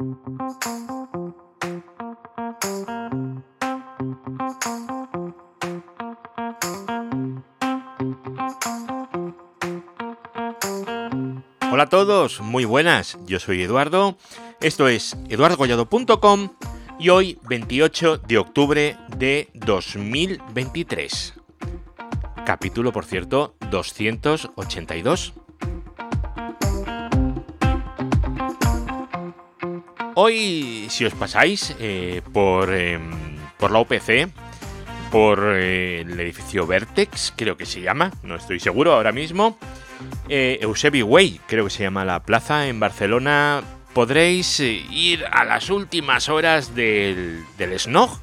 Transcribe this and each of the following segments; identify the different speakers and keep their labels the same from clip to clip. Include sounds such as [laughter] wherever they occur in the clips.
Speaker 1: Hola a todos, muy buenas, yo soy Eduardo, esto es eduardogollado.com y hoy 28 de octubre de 2023. Capítulo, por cierto, 282. Hoy, si os pasáis eh, por, em, por la OPC, por eh, el edificio Vertex, creo que se llama, no estoy seguro ahora mismo, eh, Eusebi Way, creo que se llama la plaza en Barcelona, podréis ir a las últimas horas del, del SNOG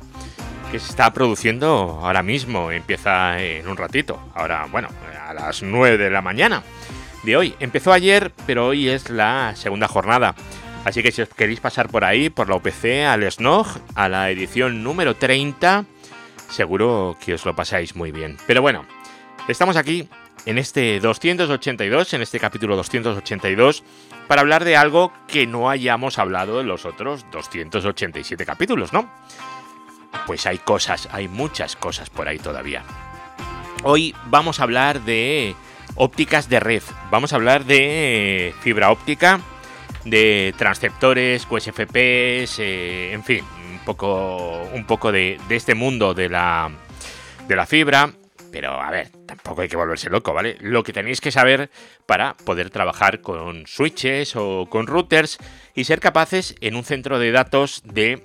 Speaker 1: que se está produciendo ahora mismo. Empieza en un ratito. Ahora, bueno, a las 9 de la mañana de hoy. Empezó ayer, pero hoy es la segunda jornada. Así que si os queréis pasar por ahí, por la OPC, al SNOG, a la edición número 30, seguro que os lo pasáis muy bien. Pero bueno, estamos aquí en este 282, en este capítulo 282, para hablar de algo que no hayamos hablado en los otros 287 capítulos, ¿no? Pues hay cosas, hay muchas cosas por ahí todavía. Hoy vamos a hablar de ópticas de red, vamos a hablar de fibra óptica, de transceptores, QSFPs, eh, en fin, un poco, un poco de, de este mundo de la, de la fibra. Pero a ver, tampoco hay que volverse loco, ¿vale? Lo que tenéis que saber para poder trabajar con switches o con routers y ser capaces en un centro de datos de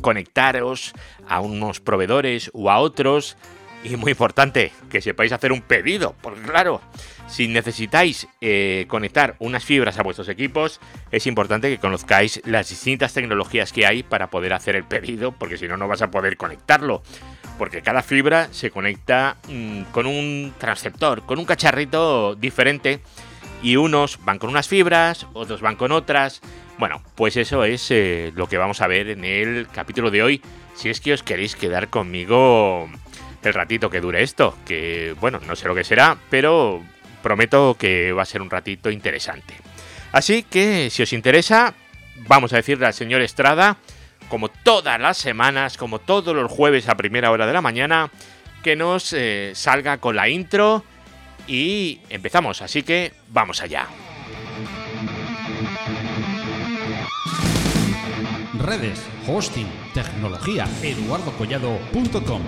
Speaker 1: conectaros a unos proveedores o a otros. Y muy importante, que sepáis hacer un pedido, porque claro, si necesitáis eh, conectar unas fibras a vuestros equipos, es importante que conozcáis las distintas tecnologías que hay para poder hacer el pedido, porque si no, no vas a poder conectarlo. Porque cada fibra se conecta mmm, con un transceptor, con un cacharrito diferente, y unos van con unas fibras, otros van con otras. Bueno, pues eso es eh, lo que vamos a ver en el capítulo de hoy. Si es que os queréis quedar conmigo el ratito que dure esto, que bueno, no sé lo que será, pero prometo que va a ser un ratito interesante. Así que si os interesa, vamos a decirle al señor Estrada, como todas las semanas, como todos los jueves a primera hora de la mañana, que nos eh, salga con la intro y empezamos. Así que vamos allá.
Speaker 2: Redes, hosting, tecnología, eduardocollado.com.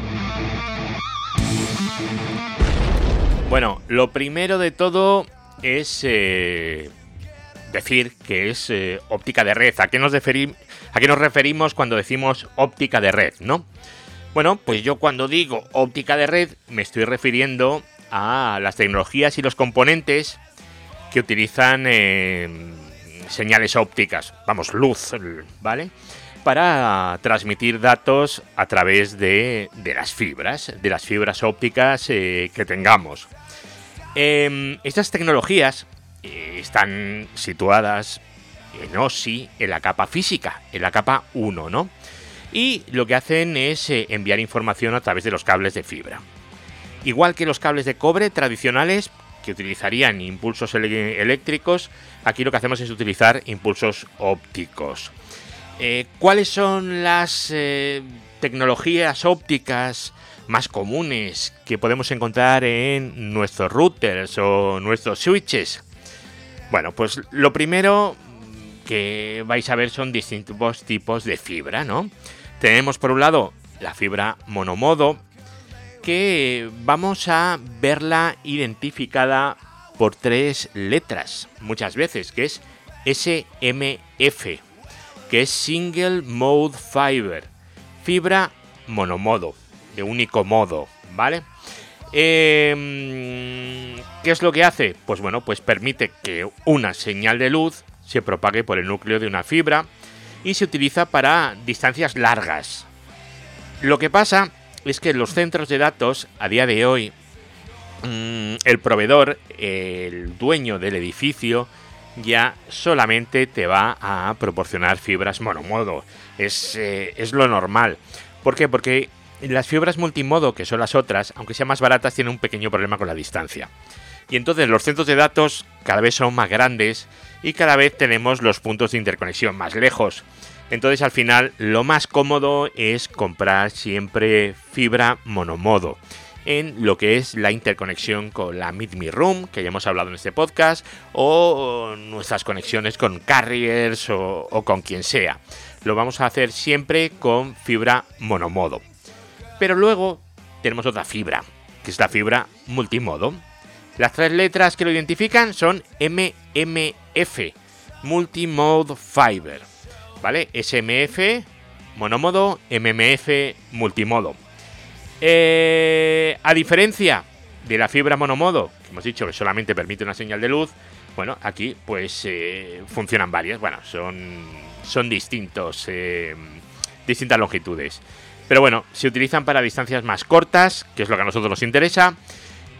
Speaker 1: Bueno, lo primero de todo es eh, decir que es eh, óptica de red. ¿A qué, nos referim ¿A qué nos referimos cuando decimos óptica de red, no? Bueno, pues yo cuando digo óptica de red me estoy refiriendo a las tecnologías y los componentes que utilizan eh, señales ópticas, vamos, luz, ¿vale? Para transmitir datos a través de, las fibras, de las fibras ópticas eh, que tengamos. Eh, estas tecnologías eh, están situadas en OSI, en la capa física, en la capa 1, ¿no? Y lo que hacen es eh, enviar información a través de los cables de fibra. Igual que los cables de cobre tradicionales, que utilizarían impulsos eléctricos, aquí lo que hacemos es utilizar impulsos ópticos. Eh, ¿Cuáles son las eh, tecnologías ópticas más comunes que podemos encontrar en nuestros routers o nuestros switches? Bueno, pues lo primero que vais a ver son distintos tipos de fibra, ¿no? Tenemos por un lado la fibra monomodo, que vamos a verla identificada por tres letras muchas veces, que es SMF, que es Single Mode Fiber, fibra monomodo, de único modo, ¿vale? Eh, ¿Qué es lo que hace? Pues bueno, pues permite que una señal de luz se propague por el núcleo de una fibra y se utiliza para distancias largas. Lo que pasa es que los centros de datos, a día de hoy, mmm, el proveedor, el dueño del edificio, ya solamente te va a proporcionar fibras monomodo. Es, eh, es lo normal. ¿Por qué? Porque las fibras multimodo, que son las otras, aunque sean más baratas, tienen un pequeño problema con la distancia. Y entonces los centros de datos cada vez son más grandes y cada vez tenemos los puntos de interconexión más lejos. Entonces al final lo más cómodo es comprar siempre fibra monomodo en lo que es la interconexión con la Meet Me Room, que ya hemos hablado en este podcast, o nuestras conexiones con carriers o, o con quien sea. Lo vamos a hacer siempre con fibra monomodo. Pero luego tenemos otra fibra, que es la fibra multimodo. Las tres letras que lo identifican son MMF, Multimode Fiber. ¿Vale? SMF, monomodo, MMF, multimodo. Eh, a diferencia de la fibra monomodo, que hemos dicho que solamente permite una señal de luz, bueno, aquí pues eh, funcionan varias, bueno, son, son distintos, eh, distintas longitudes. Pero bueno, se utilizan para distancias más cortas, que es lo que a nosotros nos interesa,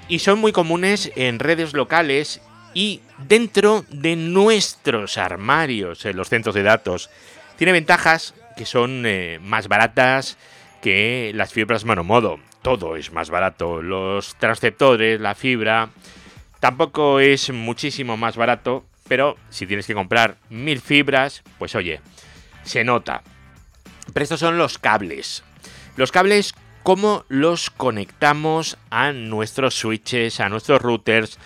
Speaker 1: y son muy comunes en redes locales y dentro de nuestros armarios en los centros de datos. Tiene ventajas que son más baratas, que las fibras monomodo. Todo es más barato. Los transceptores, la fibra, tampoco es muchísimo más barato, pero si tienes que comprar mil fibras, pues oye, se nota. Pero estos son los cables. Los cables, ¿cómo los conectamos a nuestros switches, a nuestros routers?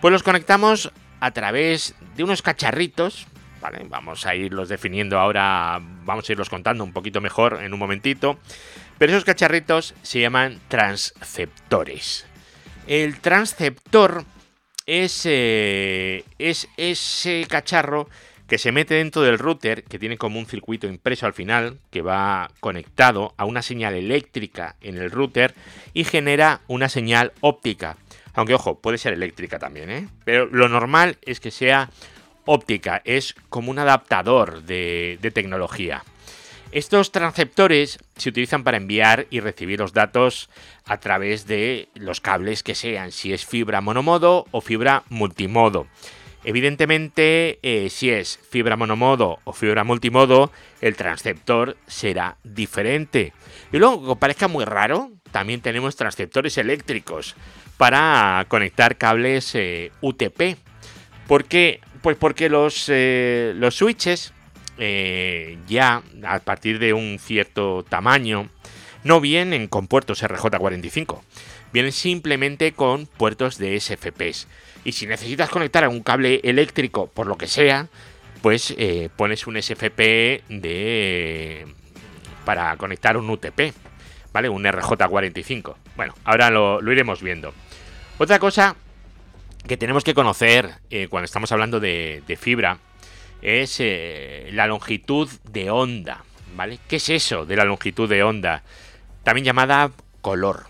Speaker 1: Pues los conectamos a través de unos cacharritos, ¿vale? Vamos a irlos definiendo ahora, vamos a irlos contando un poquito mejor en un momentito. Pero esos cacharritos se llaman transceptores. El transceptor es, eh, es ese cacharro que se mete dentro del router, que tiene como un circuito impreso al final, que va conectado a una señal eléctrica en el router y genera una señal óptica. Aunque ojo, puede ser eléctrica también, ¿eh? Pero lo normal es que sea óptica, es como un adaptador de tecnología. Estos transceptores se utilizan para enviar y recibir los datos a través de los cables que sean, si es fibra monomodo o fibra multimodo. Evidentemente, eh, si es fibra monomodo o fibra multimodo, el transceptor será diferente. Y luego, que parezca muy raro, también tenemos transceptores eléctricos para conectar cables eh, UTP. ¿Por qué? Pues porque los, eh, los switches eh, ya a partir de un cierto tamaño no vienen con puertos RJ45, vienen simplemente con puertos de SFPs. Y si necesitas conectar a un cable eléctrico, por lo que sea, pues eh, pones un SFP de para conectar un UTP, ¿vale? Un RJ45. Bueno, ahora lo, iremos viendo. Otra cosa que tenemos que conocer eh, cuando estamos hablando de fibra es eh, la longitud de onda, ¿vale? ¿Qué es eso de la longitud de onda? También llamada color,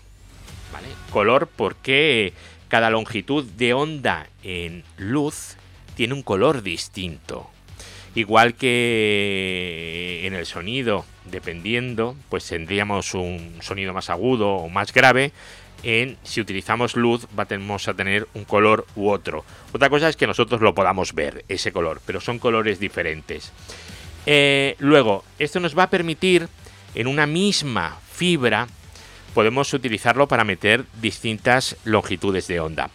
Speaker 1: ¿vale? Color porque cada longitud de onda en luz tiene un color distinto. Igual que en el sonido, dependiendo, pues tendríamos un sonido más agudo o más grave, en si utilizamos luz vamos a tener un color u otro. Otra cosa es que nosotros lo podamos ver, ese color, pero son colores diferentes. Eh, luego, esto nos va a permitir en una misma fibra, podemos utilizarlo para meter distintas longitudes de onda.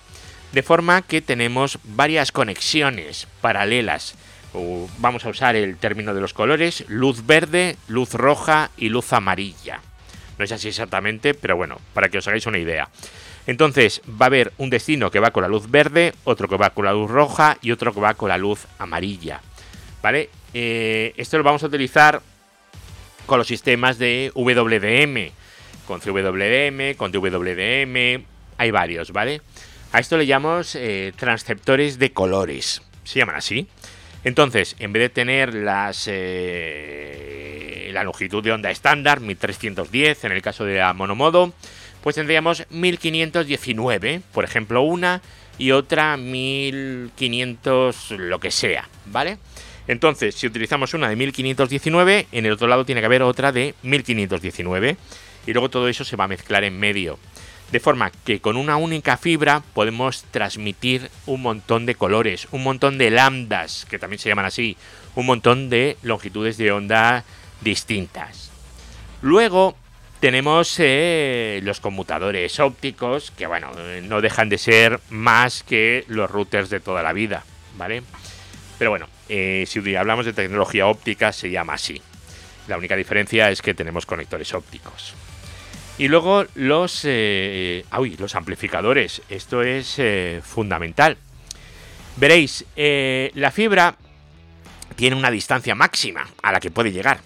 Speaker 1: De forma que tenemos varias conexiones paralelas. Vamos a usar el término de los colores, luz verde, luz roja y luz amarilla. No es así exactamente, pero bueno, para que os hagáis una idea. Entonces va a haber un destino que va con la luz verde, otro que va con la luz roja y otro que va con la luz amarilla. ¿Vale? Eh, esto lo vamos a utilizar con los sistemas de WDM, con CWDM, con DWDM, hay varios, ¿vale? A esto le llamamos eh, transceptores de colores, se llaman así. Entonces, en vez de tener las eh, la longitud de onda estándar, 1310 en el caso de la monomodo, pues tendríamos 1519, por ejemplo, una y otra 1500 lo que sea, ¿vale? Entonces, si utilizamos una de 1519, en el otro lado tiene que haber otra de 1519 y luego todo eso se va a mezclar en medio. De forma que con una única fibra podemos transmitir un montón de colores, un montón de lambdas, que también se llaman así, un montón de longitudes de onda distintas. Luego tenemos eh, los conmutadores ópticos, que bueno, no dejan de ser más que los routers de toda la vida, ¿vale? Pero bueno, eh, si hablamos de tecnología óptica se llama así. La única diferencia es que tenemos conectores ópticos. Y luego los, los amplificadores. Esto es fundamental. Veréis, la fibra tiene una distancia máxima a la que puede llegar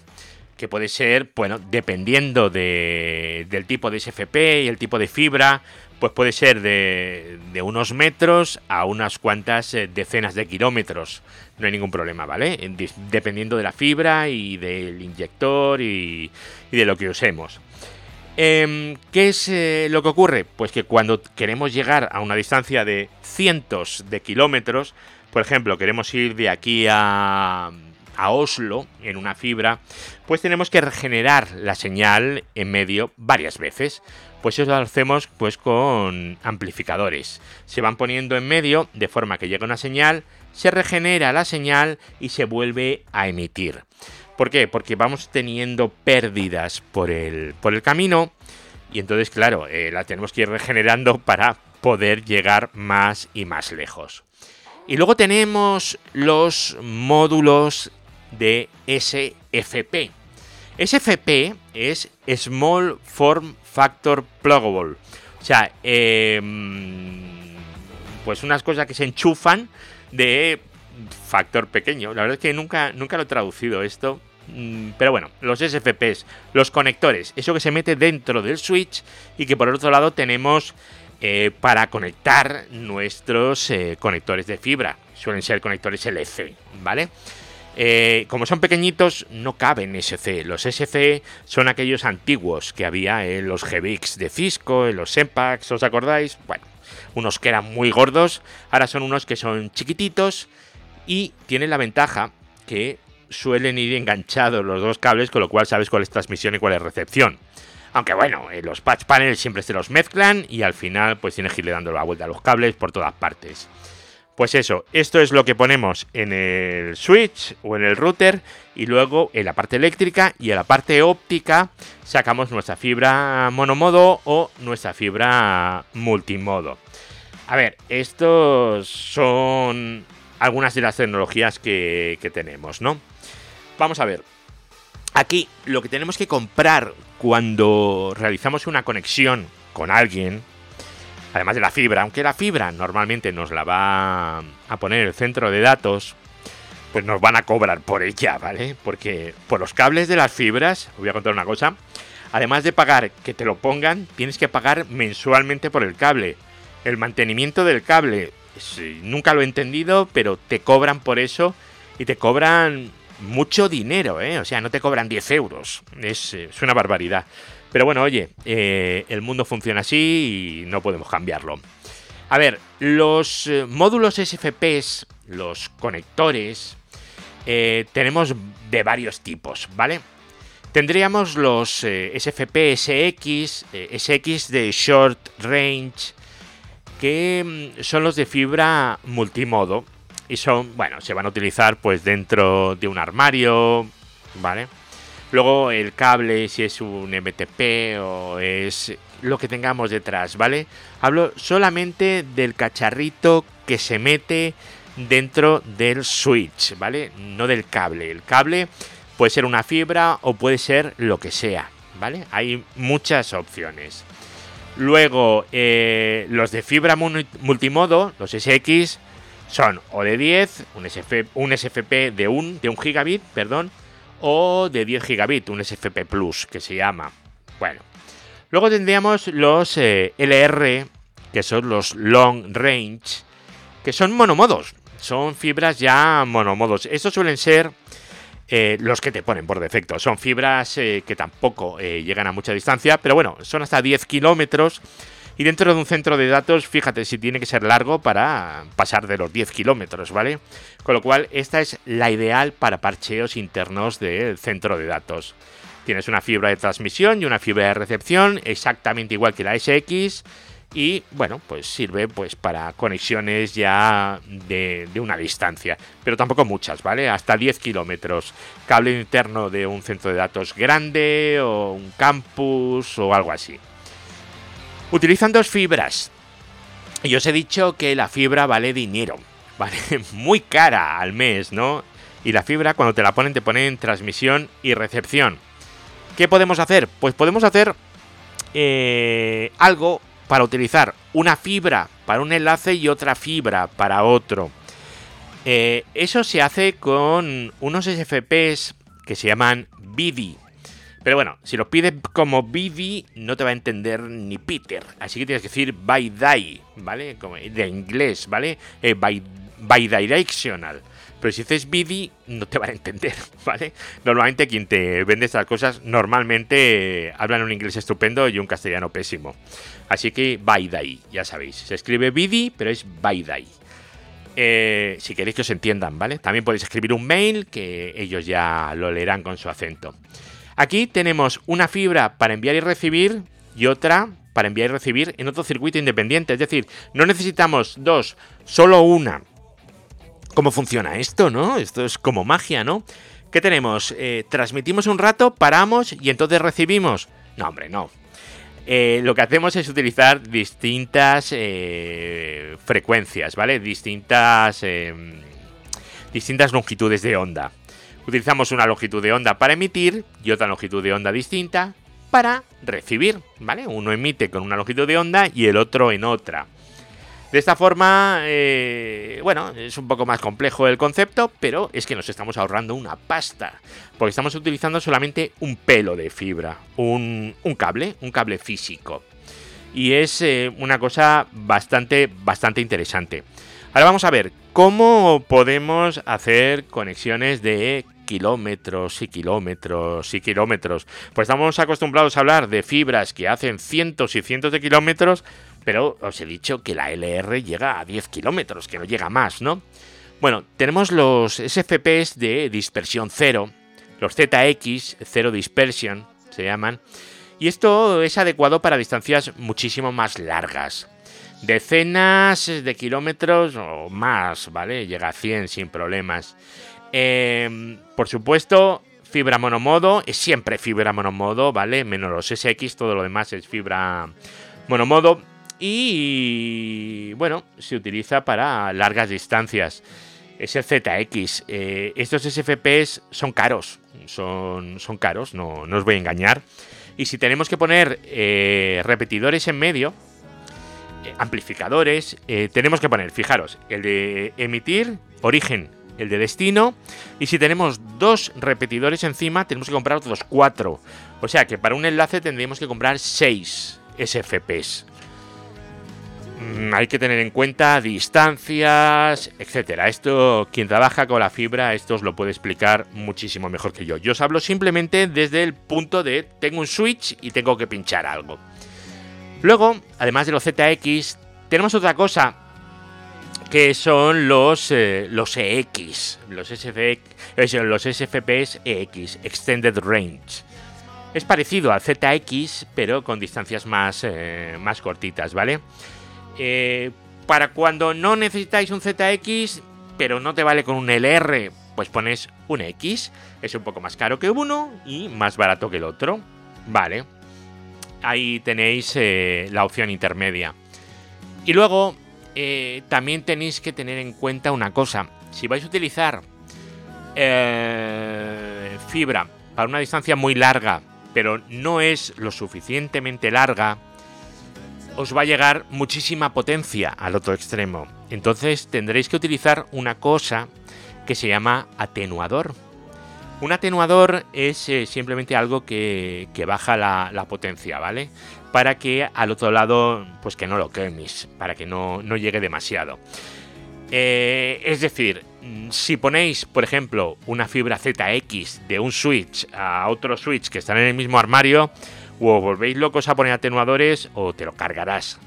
Speaker 1: que puede ser, bueno, dependiendo del tipo de SFP y el tipo de fibra, pues puede ser de, unos metros a unas cuantas eh, decenas de kilómetros. No hay ningún problema, ¿vale? Dependiendo de la fibra y del inyector y, de lo que usemos. Em, ¿Qué es eh, lo que ocurre? Pues que cuando queremos llegar a una distancia de cientos de kilómetros, por ejemplo, queremos ir de aquí a a Oslo en una fibra, pues tenemos que regenerar la señal en medio varias veces. Pues eso lo hacemos pues con amplificadores. Se van poniendo en medio de forma que llega una señal, se regenera la señal y se vuelve a emitir. ¿Por qué? Porque vamos teniendo pérdidas por el, por el camino y entonces, claro, eh, la tenemos que ir regenerando para poder llegar más y más lejos. Y luego tenemos los módulos de SFP. SFP es Small Form Factor Pluggable. O sea, em, pues unas cosas que se enchufan de factor pequeño. La verdad es que nunca, nunca lo he traducido esto. Mm, pero bueno, los SFPs, los conectores, eso que se mete dentro del switch y que por otro lado tenemos eh, para conectar nuestros eh, conectores de fibra. Suelen ser conectores LC, ¿vale? Eh, como son pequeñitos, no caben SC. Los SC son aquellos antiguos que había en los GBX de Cisco, en los Sempax, ¿os acordáis? Bueno, unos que eran muy gordos, ahora son unos que son chiquititos y tienen la ventaja que suelen ir enganchados los dos cables, con lo cual sabes cuál es transmisión y cuál es recepción. Aunque bueno, en los patch panels siempre se los mezclan y al final pues tienes que irle dando la vuelta a los cables por todas partes. Pues eso, esto es lo que ponemos en el switch o en el router y luego en la parte eléctrica y en la parte óptica sacamos nuestra fibra monomodo o nuestra fibra multimodo. A ver, estos son algunas de las tecnologías que, tenemos, ¿no? Vamos a ver. Aquí lo que tenemos que comprar cuando realizamos una conexión con alguien, además de la fibra, aunque la fibra normalmente nos la va a poner el centro de datos, pues nos van a cobrar por ella, ¿vale? Porque por los cables de las fibras, voy a contar una cosa, además de pagar que te lo pongan, tienes que pagar mensualmente por el cable. El mantenimiento del cable, nunca lo he entendido, pero te cobran por eso y te cobran mucho dinero, ¿eh? O sea, no te cobran 10 euros. Es, es una barbaridad. Pero bueno, oye, eh, el mundo funciona así y no podemos cambiarlo. A ver, los eh, módulos SFPs, los conectores, eh, tenemos de varios tipos, ¿vale? Tendríamos los SFP SX, SX de Short Range, que mm, son los de fibra multimodo. Y son, bueno, se van a utilizar pues dentro de un armario, ¿vale? Luego el cable, si es un MTP o es lo que tengamos detrás, ¿vale? Hablo solamente del cacharrito que se mete dentro del switch, ¿vale? No del cable. El cable puede ser una fibra o puede ser lo que sea, ¿vale? Hay muchas opciones. Luego, eh, los de fibra multimodo, los SX, son o de 10, un, un SFP de 1 de un gigabit, perdón, o de 10 gigabit, un SFP Plus que se llama. Bueno, luego tendríamos los eh, LR, que son los Long Range, que son monomodos, son fibras ya monomodos. Estos suelen ser eh, los que te ponen por defecto. Son fibras eh, que tampoco llegan a mucha distancia, pero bueno, son hasta 10 kilómetros y dentro de un centro de datos, fíjate si tiene que ser largo para pasar de los 10 kilómetros, ¿vale? Con lo cual, esta es la ideal para parcheos internos del centro de datos. Tienes una fibra de transmisión y una fibra de recepción, exactamente igual que la SX, y bueno, pues sirve pues para conexiones ya de, de una distancia, pero tampoco muchas, ¿vale? Hasta 10 kilómetros. Cable interno de un centro de datos grande o un campus o algo así. Utilizan dos fibras. Y os he dicho que la fibra vale dinero, [laughs] vale muy cara al mes, ¿no? Y la fibra cuando te la ponen te ponen transmisión y recepción. ¿Qué podemos hacer? Pues podemos hacer eh, algo para utilizar una fibra para un enlace y otra fibra para otro. Eh, eso se hace con unos SFPs que se llaman BIDI. Pero bueno, si lo pides como BIDI no te va a entender ni Peter. Así que tienes que decir BiDi, ¿vale? Como de inglés, ¿vale? Eh, bidirectional. Pero si dices BIDI, no te van a entender, [laughs] ¿vale? Normalmente quien te vende estas cosas normalmente hablan un inglés estupendo y un castellano pésimo. Así que BiDi, ya sabéis. Se escribe BIDI, pero es BiDi. Eh, si queréis que os entiendan, ¿vale? También podéis escribir un mail que ellos ya lo leerán con su acento. Aquí tenemos una fibra para enviar y recibir y otra para enviar y recibir en otro circuito independiente. Es decir, no necesitamos dos, solo una. ¿Cómo funciona esto, no? Esto es como magia, ¿no? ¿Qué tenemos? Eh, transmitimos un rato, paramos y entonces recibimos. No, hombre, no. Eh, lo que hacemos es utilizar distintas eh, frecuencias, ¿vale? Distintas, em, distintas longitudes de onda. Utilizamos una longitud de onda para emitir y otra longitud de onda distinta para recibir, ¿vale? Uno emite con una longitud de onda y el otro en otra. De esta forma, eh, bueno, es un poco más complejo el concepto, pero es que nos estamos ahorrando una pasta, porque estamos utilizando solamente un pelo de fibra, un, cable, un cable físico. Y es eh, una cosa bastante, bastante interesante. Ahora vamos a ver cómo podemos hacer conexiones de kilómetros y kilómetros y kilómetros. Pues estamos acostumbrados a hablar de fibras que hacen cientos y cientos de kilómetros, pero os he dicho que la LR llega a 10 kilómetros, que no llega más, ¿no? Bueno, tenemos los SFPs de dispersión cero, los ZX, cero dispersion, se llaman, y esto es adecuado para distancias muchísimo más largas. Decenas de kilómetros o más, ¿vale? Llega a 100 sin problemas. Em, por supuesto, fibra monomodo, es siempre fibra monomodo, ¿vale? Menos los SX, todo lo demás es fibra monomodo. Y bueno, se utiliza para largas distancias. Es el ZX. Eh, estos SFPs son caros. Son, son caros, no, no, os voy a engañar. Y si tenemos que poner eh, repetidores en medio, eh, amplificadores, tenemos que poner, fijaros, el de emitir, origen, el de destino. Y si tenemos dos repetidores encima, tenemos que comprar otros cuatro. O sea que para un enlace tendríamos que comprar seis SFPs. Mm, hay que tener en cuenta distancias, etcétera. Esto, quien trabaja con la fibra, esto os lo puede explicar muchísimo mejor que yo. Yo os hablo simplemente desde el punto de tengo un switch y tengo que pinchar algo. Luego, además de los ZX, tenemos otra cosa que son los, eh, los EX, los, los SFPs EX, Extended Range. Es parecido al ZX, pero con distancias más, eh, más cortitas, ¿vale? Eh, para cuando no necesitáis un ZX, pero no te vale con un LR, pues pones un X. Es un poco más caro que uno y más barato que el otro. Vale. Ahí tenéis eh, la opción intermedia. Y luego eh, también tenéis que tener en cuenta una cosa. Si vais a utilizar fibra para una distancia muy larga, pero no es lo suficientemente larga, os va a llegar muchísima potencia al otro extremo. Entonces tendréis que utilizar una cosa que se llama atenuador. Un atenuador es eh, simplemente algo que, baja la, potencia, ¿vale? Para que al otro lado, pues que no lo queméis, para que no, llegue demasiado. Eh, es decir, si ponéis, por ejemplo, una fibra ZX de un switch a otro switch que están en el mismo armario, o volvéis locos a poner atenuadores o te lo cargarás.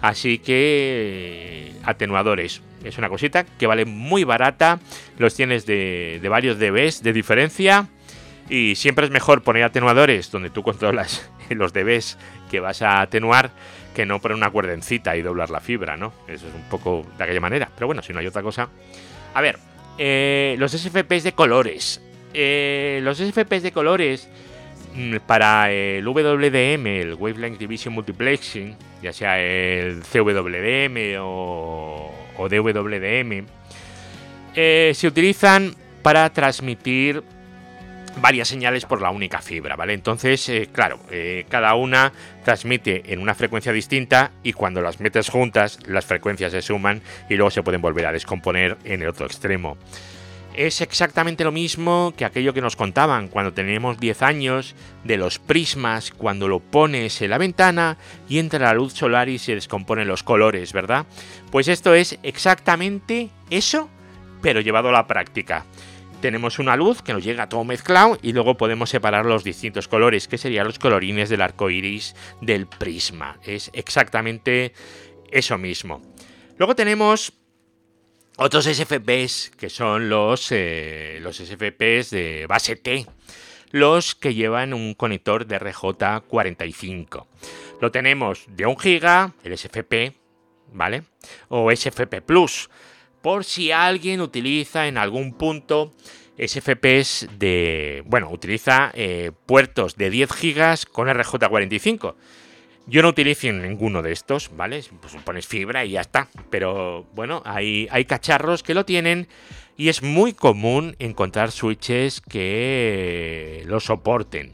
Speaker 1: Así que atenuadores. Es una cosita que vale muy barata. Los tienes de, varios dBs de diferencia. Y siempre es mejor poner atenuadores donde tú controlas [laughs] los debes que vas a atenuar que no por una cuerdencita y doblar la fibra, ¿no? Eso es un poco de aquella manera. Pero bueno, si no hay otra cosa. A ver, eh, los SFPs de colores. Eh, los SFPs de colores para el WDM, el Wavelength Division Multiplexing, ya sea el CWDM o, o DWDM, eh, se utilizan para transmitir varias señales por la única fibra, ¿vale? Entonces, eh, claro, eh, cada una transmite en una frecuencia distinta y cuando las metes juntas, las frecuencias se suman y luego se pueden volver a descomponer en el otro extremo. Es exactamente lo mismo que aquello que nos contaban cuando teníamos 10 años de los prismas, cuando lo pones en la ventana y entra la luz solar y se descomponen los colores, ¿verdad? Pues esto es exactamente eso, pero llevado a la práctica tenemos una luz que nos llega todo mezclado y luego podemos separar los distintos colores, que serían los colorines del arco iris del prisma. Es exactamente eso mismo. Luego tenemos otros SFPs que son los, eh, los SFPs de base T, los que llevan un conector de RJ45. Lo tenemos de 1 GB, el SFP, ¿vale? O SFP Plus por si alguien utiliza en algún punto SFPs de, bueno, utiliza eh, puertos de 10 GB con RJ45. Yo no utilizo ninguno de estos, ¿vale? Pues pones fibra y ya está. Pero bueno, hay, hay cacharros que lo tienen y es muy común encontrar switches que lo soporten.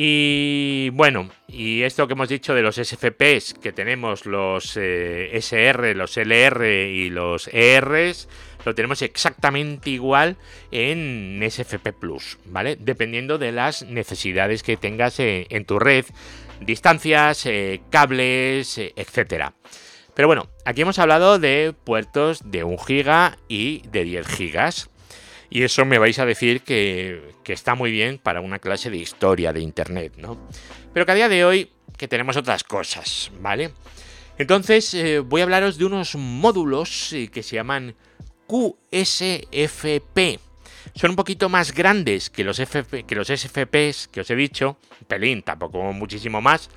Speaker 1: Y bueno, y esto que hemos dicho de los SFPs, que tenemos los eh, SR, los LR y los ERs, lo tenemos exactamente igual en SFP Plus, ¿vale? Dependiendo de las necesidades que tengas eh, en tu red, distancias, eh, cables, etcétera. Pero bueno, aquí hemos hablado de puertos de 1 GB y de 10 GB. Y eso me vais a decir que, está muy bien para una clase de historia de Internet, ¿no? Pero que a día de hoy que tenemos otras cosas, ¿vale? Entonces eh, voy a hablaros de unos módulos eh, que se llaman QSFP. Son un poquito más grandes que los, que los SFPs que os he dicho, pelín, tampoco muchísimo más,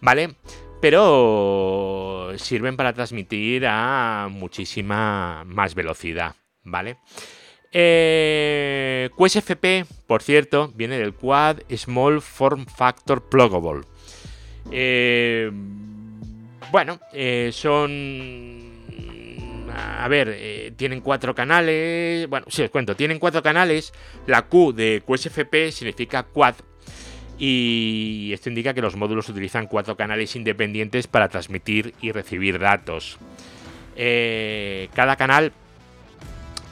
Speaker 1: ¿vale? Pero sirven para transmitir a muchísima más velocidad, ¿vale? Eh, QSFP, por cierto, viene del Quad Small Form Factor Pluggable. Eh, bueno, eh, son... A ver, tienen cuatro canales. Bueno, si os cuento, tienen cuatro canales. La Q de QSFP significa Quad. Y esto indica que los módulos utilizan cuatro canales independientes para transmitir y recibir datos. cada canal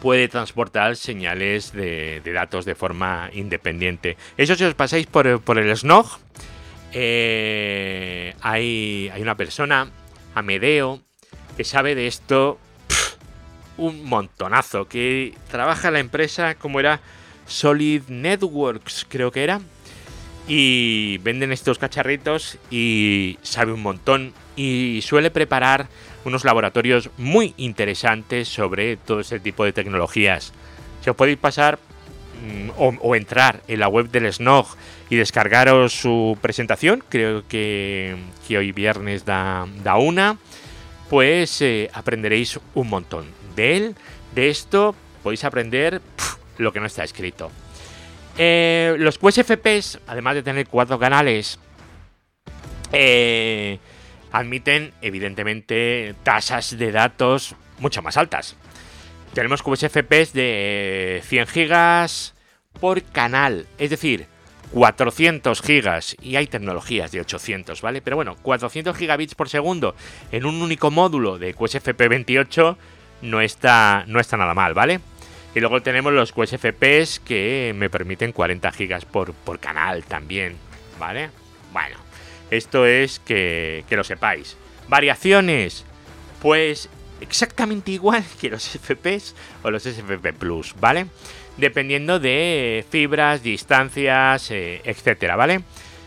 Speaker 1: puede transportar señales de, datos de forma independiente. Eso si os pasáis por, el SNOG, eh, hay, hay, una persona, Amedeo, que sabe de esto un montonazo, que trabaja la empresa como era Solid Networks, creo que era. Y venden estos cacharritos y sabe un montón y suele preparar unos laboratorios muy interesantes sobre todo ese tipo de tecnologías. Si os podéis pasar mm, o, entrar en la web del SNOG y descargaros su presentación, creo que, hoy viernes da, una, pues eh, aprenderéis un montón. De él, de esto, podéis aprender lo que no está escrito. Eh, los QSFPs, además de tener cuatro canales, eh, admiten evidentemente tasas de datos mucho más altas. Tenemos QSFPs de 100 gigas por canal, es decir, 400 gigas y hay tecnologías de 800, ¿vale? Pero bueno, 400 gigabits por segundo en un único módulo de QSFP 28 no está, no está nada mal, ¿vale? Y luego tenemos los QSFPs que me permiten 40 gigas por, por canal también, ¿vale? Bueno, esto es que, lo sepáis. Variaciones. Pues exactamente igual que los FPs o los SFP Plus, ¿vale? Dependiendo de fibras, distancias, eh, etcétera, ¿vale?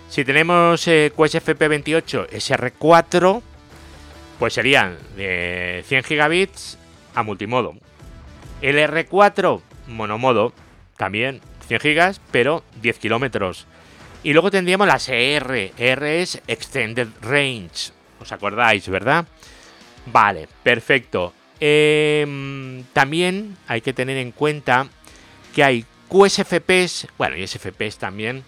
Speaker 1: Si tenemos eh, QSFP 28 SR4, pues serían de 100 gigabits a multimodo. LR4 monomodo, también 100 gigas, pero 10 kilómetros. Y luego tendríamos las ER. ER es Extended Range. ¿Os acordáis, verdad? Vale, perfecto. Em, también hay que tener en cuenta que hay QSFPs, bueno, y SFPs también,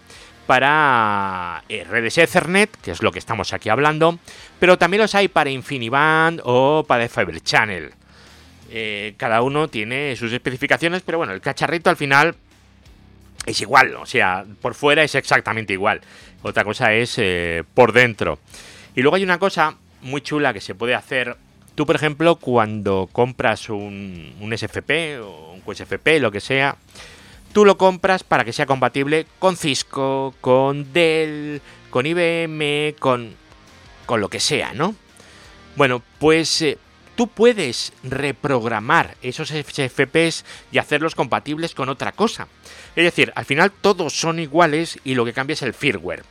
Speaker 1: para redes Ethernet, que es lo que estamos aquí hablando, pero también los hay para InfiniBand o para Fiber Channel. Eh, cada uno tiene sus especificaciones, pero bueno, el cacharrito al final es igual, o sea, por fuera es exactamente igual. Otra cosa es eh, por dentro. Y luego hay una cosa muy chula que se puede hacer. Tú, por ejemplo, cuando compras un, un SFP o un QSFP, lo que sea, tú lo compras para que sea compatible con Cisco, con Dell, con IBM, con, con lo que sea, ¿no? Bueno, pues eh, tú puedes reprogramar esos SFPs y hacerlos compatibles con otra cosa. Es decir, al final todos son iguales y lo que cambia es el firmware.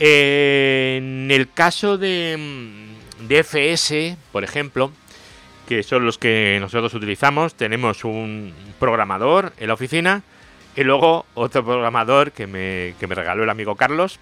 Speaker 1: En el caso de, mm, de FS, por ejemplo, que son los que nosotros utilizamos, tenemos un programador en la oficina y luego otro programador que me, que me regaló el amigo Carlos,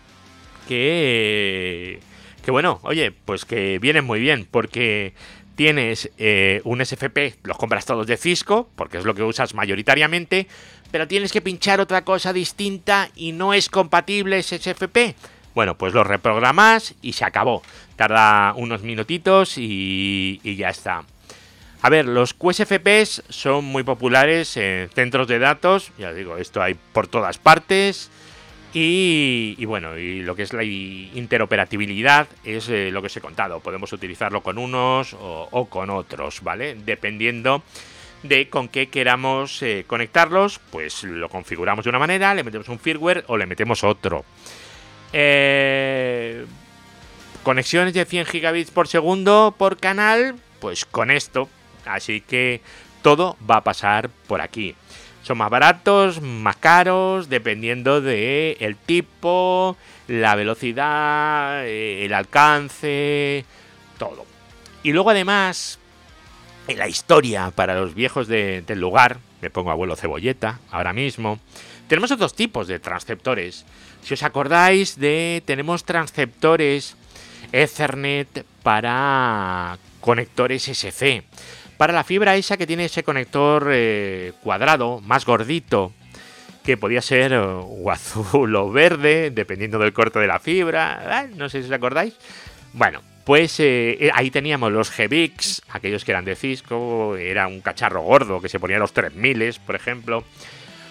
Speaker 1: que, que bueno, oye, pues que viene muy bien, porque tienes eh, un SFP, los compras todos de Cisco, porque es lo que usas mayoritariamente, pero tienes que pinchar otra cosa distinta y no es compatible ese SFP. Bueno, pues lo reprogramas y se acabó. Tarda unos minutitos y, y ya está. A ver, los QSFPs son muy populares en centros de datos, ya digo, esto hay por todas partes. Y, bueno, y lo que es la interoperabilidad es eh, lo que os he contado. Podemos utilizarlo con unos o, con otros, ¿vale? Dependiendo de con qué queramos eh, conectarlos, pues lo configuramos de una manera, le metemos un firmware o le metemos otro. Eh, conexiones de 100 gigabits por segundo por canal, pues con esto. Así que todo va a pasar por aquí. Son más baratos, más caros, dependiendo de tipo, la velocidad, eh, el alcance, todo. Y luego además, en la historia para los viejos del lugar, me pongo abuelo cebolleta ahora mismo, tenemos otros tipos de transceptores. Si os acordáis de, tenemos transceptores Ethernet para conectores SC para la fibra esa que tiene ese conector eh, cuadrado, más gordito, que podía ser eh, o azul o verde, dependiendo del corte de la fibra, ¿eh? no sé si os acordáis. Bueno, pues ahí teníamos los GBIX, aquellos que eran de Cisco, era un cacharro gordo que se ponía a los 3000, por ejemplo.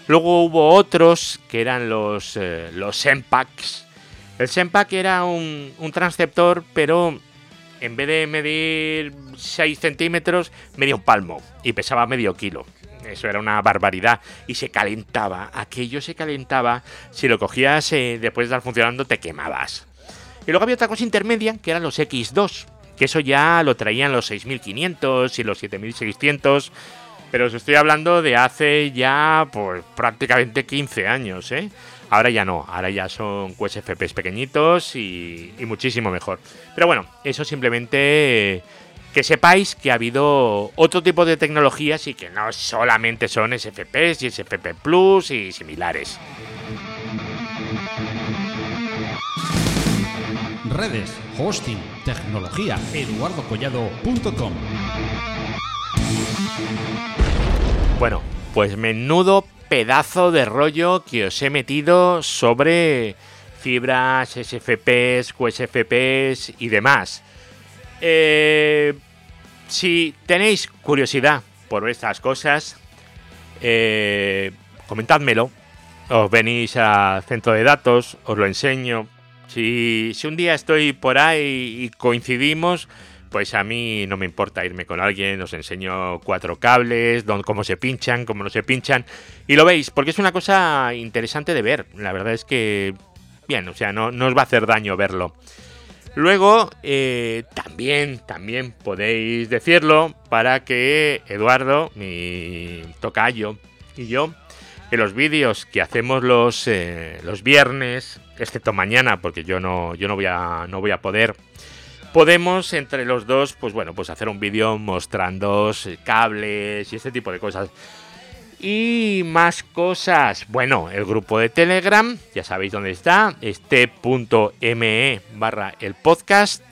Speaker 1: Luego hubo otros que eran los, los. El SEMPAC era un, un transceptor, pero en vez de medir 6 centímetros, medía un palmo y pesaba medio kilo. Eso era una barbaridad y se calentaba. Aquello se calentaba. Si lo cogías eh, después de estar funcionando, te quemabas. Y luego había otra cosa intermedia que eran los X2, que eso ya lo traían los 6500 y los 7600. Pero os estoy hablando de hace ya pues, prácticamente 15 años, ¿eh? Ahora ya no, ahora ya son QSFPs pequeñitos y, muchísimo mejor. Pero bueno, eso simplemente que sepáis que ha habido otro tipo de tecnologías y que no solamente son SFPs y SFP Plus y similares.
Speaker 2: Redes, hosting, tecnología, eduardocollado.com.
Speaker 1: Bueno, pues menudo pedazo de rollo que os he metido sobre fibras, SFPs, QSFPs y demás. Eh, si tenéis curiosidad por estas cosas, eh, comentádmelo. Os venís al centro de datos, os lo enseño. Si, si un día estoy por ahí y coincidimos, pues a mí no me importa irme con alguien, os enseño cuatro cables, cómo se pinchan, cómo no se pinchan, y lo veis, porque es una cosa interesante de ver. La verdad es que, bien, o sea, no, os va a hacer daño verlo. Luego, eh, también, también podéis decirlo para que Eduardo, mi tocayo, y yo, en los vídeos que hacemos los, eh, los viernes, excepto mañana, porque yo no, yo no voy a, no voy a poder, podemos entre los dos, pues bueno, pues hacer un vídeo mostrando cables y este tipo de cosas. Y más cosas. Bueno, el grupo de Telegram, ya sabéis dónde está, este.me barra el podcast.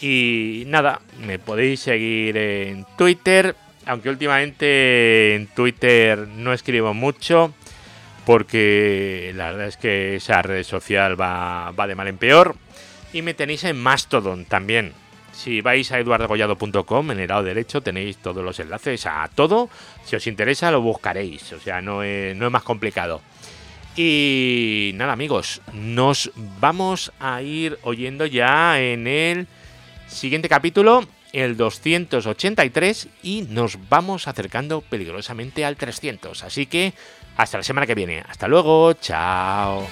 Speaker 1: Y nada, me podéis seguir en Twitter, aunque últimamente en Twitter no escribo mucho, porque la verdad es que esa red social va, va de mal en peor. Y me tenéis en Mastodon también. Si vais a eduardogollado.com, en el lado derecho tenéis todos los enlaces a todo. Si os interesa, lo buscaréis. O sea, no es, no es más complicado. Y nada, amigos, nos vamos a ir oyendo ya en el siguiente capítulo, el 283, y nos vamos acercando peligrosamente al 300. Así que hasta la semana que viene. Hasta luego, chao.